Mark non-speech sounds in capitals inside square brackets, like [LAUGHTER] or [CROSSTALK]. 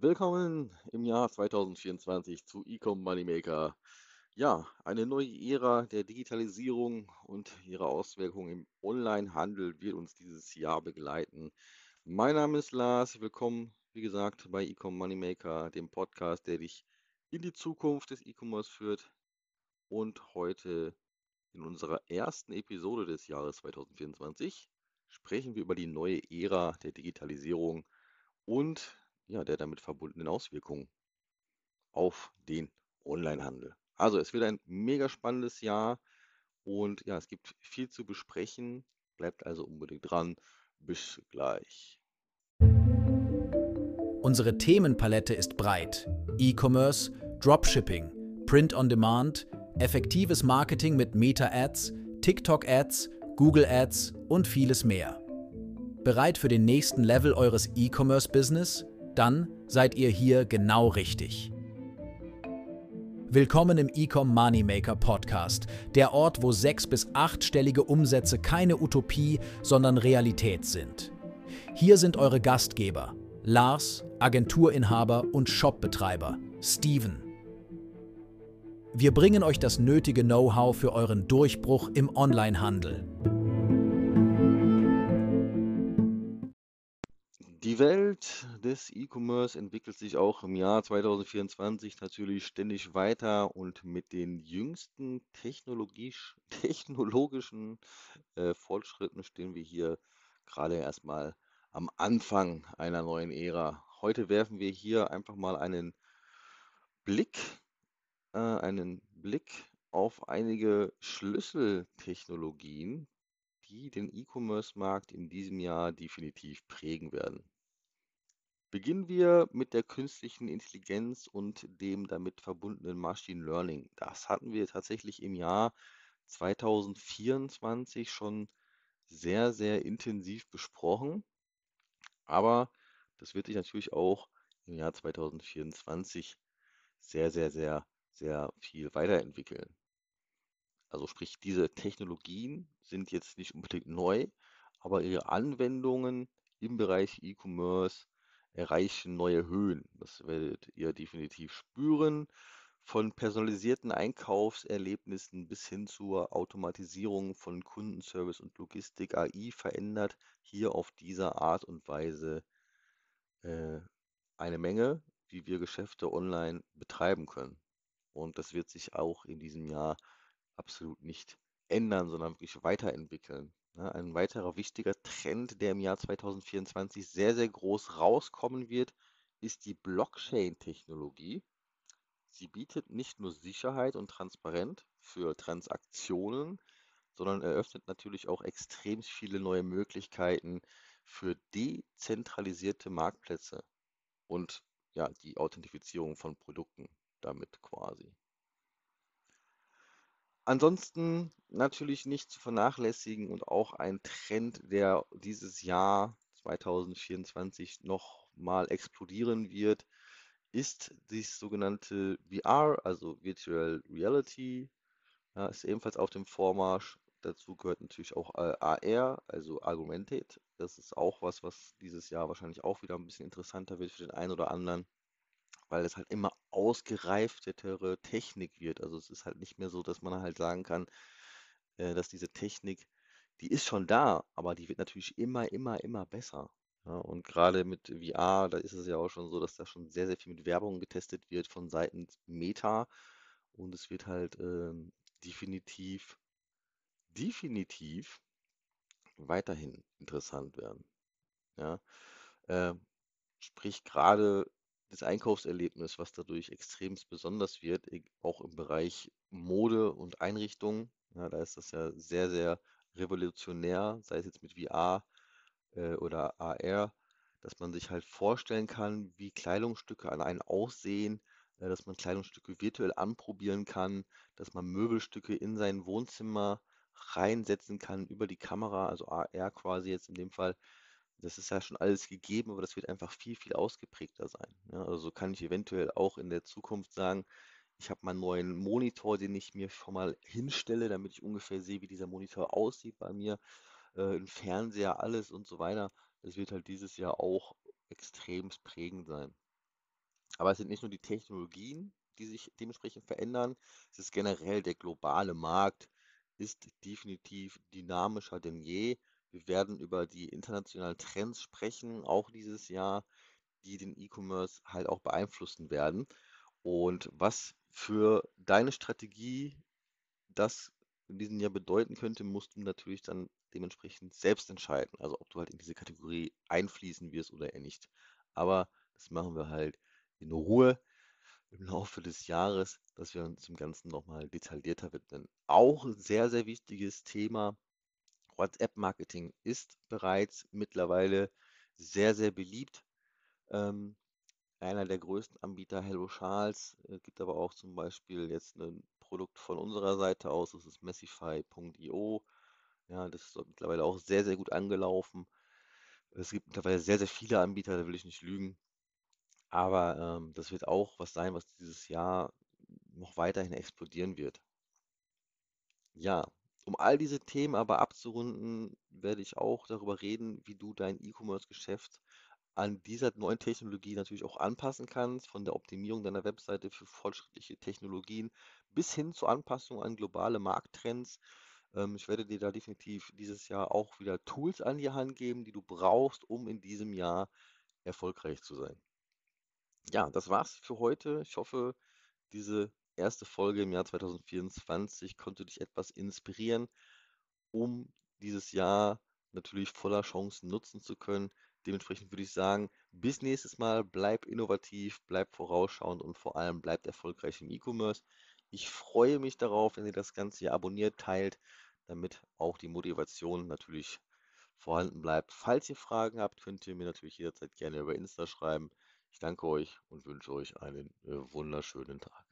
Willkommen im Jahr 2024 zu Ecom Moneymaker. Ja, eine neue Ära der Digitalisierung und ihre Auswirkungen im Onlinehandel wird uns dieses Jahr begleiten. Mein Name ist Lars. Willkommen, wie gesagt, bei Ecom Moneymaker, dem Podcast, der dich in die Zukunft des E-Commerce führt. Und heute in unserer ersten Episode des Jahres 2024 sprechen wir über die neue Ära der Digitalisierung und ja, der damit verbundenen Auswirkungen auf den Onlinehandel. Also es wird ein mega spannendes Jahr und ja, es gibt viel zu besprechen. Bleibt also unbedingt dran. Bis gleich. Unsere Themenpalette ist breit. E-Commerce, Dropshipping, Print on Demand, effektives Marketing mit Meta-Ads, TikTok-Ads, Google-Ads und vieles mehr. Bereit für den nächsten Level eures E-Commerce-Business? Dann seid ihr hier genau richtig. Willkommen im Ecom Moneymaker Podcast, der Ort, wo sechs- bis achtstellige Umsätze keine Utopie, sondern Realität sind. Hier sind eure Gastgeber, Lars, Agenturinhaber und Shopbetreiber, Steven. Wir bringen euch das nötige Know-how für euren Durchbruch im Onlinehandel. Welt des E-Commerce entwickelt sich auch im Jahr 2024 natürlich ständig weiter und mit den jüngsten technologisch, [LAUGHS] technologischen äh, Fortschritten stehen wir hier gerade erstmal am Anfang einer neuen Ära. Heute werfen wir hier einfach mal einen Blick, äh, einen Blick auf einige Schlüsseltechnologien, die den E-Commerce-Markt in diesem Jahr definitiv prägen werden. Beginnen wir mit der künstlichen Intelligenz und dem damit verbundenen Machine Learning. Das hatten wir tatsächlich im Jahr 2024 schon sehr, sehr intensiv besprochen. Aber das wird sich natürlich auch im Jahr 2024 sehr, sehr, sehr, sehr viel weiterentwickeln. Also sprich, diese Technologien sind jetzt nicht unbedingt neu, aber ihre Anwendungen im Bereich E-Commerce erreichen neue Höhen. Das werdet ihr definitiv spüren. Von personalisierten Einkaufserlebnissen bis hin zur Automatisierung von Kundenservice und Logistik AI verändert hier auf diese Art und Weise äh, eine Menge, wie wir Geschäfte online betreiben können. Und das wird sich auch in diesem Jahr absolut nicht ändern, sondern wirklich weiterentwickeln. Ja, ein weiterer wichtiger Trend, der im Jahr 2024 sehr, sehr groß rauskommen wird, ist die Blockchain-Technologie. Sie bietet nicht nur Sicherheit und Transparenz für Transaktionen, sondern eröffnet natürlich auch extrem viele neue Möglichkeiten für dezentralisierte Marktplätze und ja, die Authentifizierung von Produkten damit quasi. Ansonsten natürlich nicht zu vernachlässigen und auch ein Trend, der dieses Jahr 2024 noch mal explodieren wird, ist das sogenannte VR, also Virtual Reality. Ja, ist ebenfalls auf dem Vormarsch. Dazu gehört natürlich auch äh, AR, also Augmented. Das ist auch was, was dieses Jahr wahrscheinlich auch wieder ein bisschen interessanter wird für den einen oder anderen weil es halt immer ausgereiftetere Technik wird. Also es ist halt nicht mehr so, dass man halt sagen kann, äh, dass diese Technik, die ist schon da, aber die wird natürlich immer, immer, immer besser. Ja, und gerade mit VR, da ist es ja auch schon so, dass da schon sehr, sehr viel mit Werbung getestet wird von Seiten Meta. Und es wird halt ähm, definitiv, definitiv weiterhin interessant werden. Ja, äh, sprich gerade das Einkaufserlebnis, was dadurch extremst besonders wird, auch im Bereich Mode und Einrichtung. Ja, da ist das ja sehr, sehr revolutionär, sei es jetzt mit VR äh, oder AR, dass man sich halt vorstellen kann, wie Kleidungsstücke an einen aussehen, äh, dass man Kleidungsstücke virtuell anprobieren kann, dass man Möbelstücke in sein Wohnzimmer reinsetzen kann über die Kamera, also AR quasi jetzt in dem Fall, das ist ja schon alles gegeben, aber das wird einfach viel, viel ausgeprägter sein. Ja, also so kann ich eventuell auch in der Zukunft sagen, ich habe meinen neuen Monitor, den ich mir schon mal hinstelle, damit ich ungefähr sehe, wie dieser Monitor aussieht bei mir, äh, ein Fernseher, alles und so weiter. Das wird halt dieses Jahr auch extrem prägend sein. Aber es sind nicht nur die Technologien, die sich dementsprechend verändern, es ist generell der globale Markt ist definitiv dynamischer denn je. Wir werden über die internationalen Trends sprechen, auch dieses Jahr, die den E-Commerce halt auch beeinflussen werden. Und was für deine Strategie das in diesem Jahr bedeuten könnte, musst du natürlich dann dementsprechend selbst entscheiden. Also ob du halt in diese Kategorie einfließen wirst oder eher nicht. Aber das machen wir halt in Ruhe im Laufe des Jahres, dass wir uns dem Ganzen nochmal detaillierter widmen. Auch ein sehr, sehr wichtiges Thema. WhatsApp-Marketing ist bereits mittlerweile sehr, sehr beliebt. Ähm, einer der größten Anbieter, Hello Charles, äh, gibt aber auch zum Beispiel jetzt ein Produkt von unserer Seite aus, das ist Messify.io. Ja, das ist mittlerweile auch sehr, sehr gut angelaufen. Es gibt mittlerweile sehr, sehr viele Anbieter, da will ich nicht lügen. Aber ähm, das wird auch was sein, was dieses Jahr noch weiterhin explodieren wird. Ja, um all diese Themen aber abzurunden, werde ich auch darüber reden, wie du dein E-Commerce-Geschäft an dieser neuen Technologie natürlich auch anpassen kannst, von der Optimierung deiner Webseite für fortschrittliche Technologien bis hin zur Anpassung an globale Markttrends. Ähm, ich werde dir da definitiv dieses Jahr auch wieder Tools an die Hand geben, die du brauchst, um in diesem Jahr erfolgreich zu sein. Ja, das war's für heute. Ich hoffe, diese erste Folge im Jahr 2024 konnte dich etwas inspirieren, um dieses Jahr natürlich voller Chancen nutzen zu können. Dementsprechend würde ich sagen, bis nächstes Mal, bleib innovativ, bleib vorausschauend und vor allem bleib erfolgreich im E-Commerce. Ich freue mich darauf, wenn ihr das Ganze hier abonniert, teilt, damit auch die Motivation natürlich vorhanden bleibt. Falls ihr Fragen habt, könnt ihr mir natürlich jederzeit gerne über Insta schreiben. Ich danke euch und wünsche euch einen äh, wunderschönen Tag.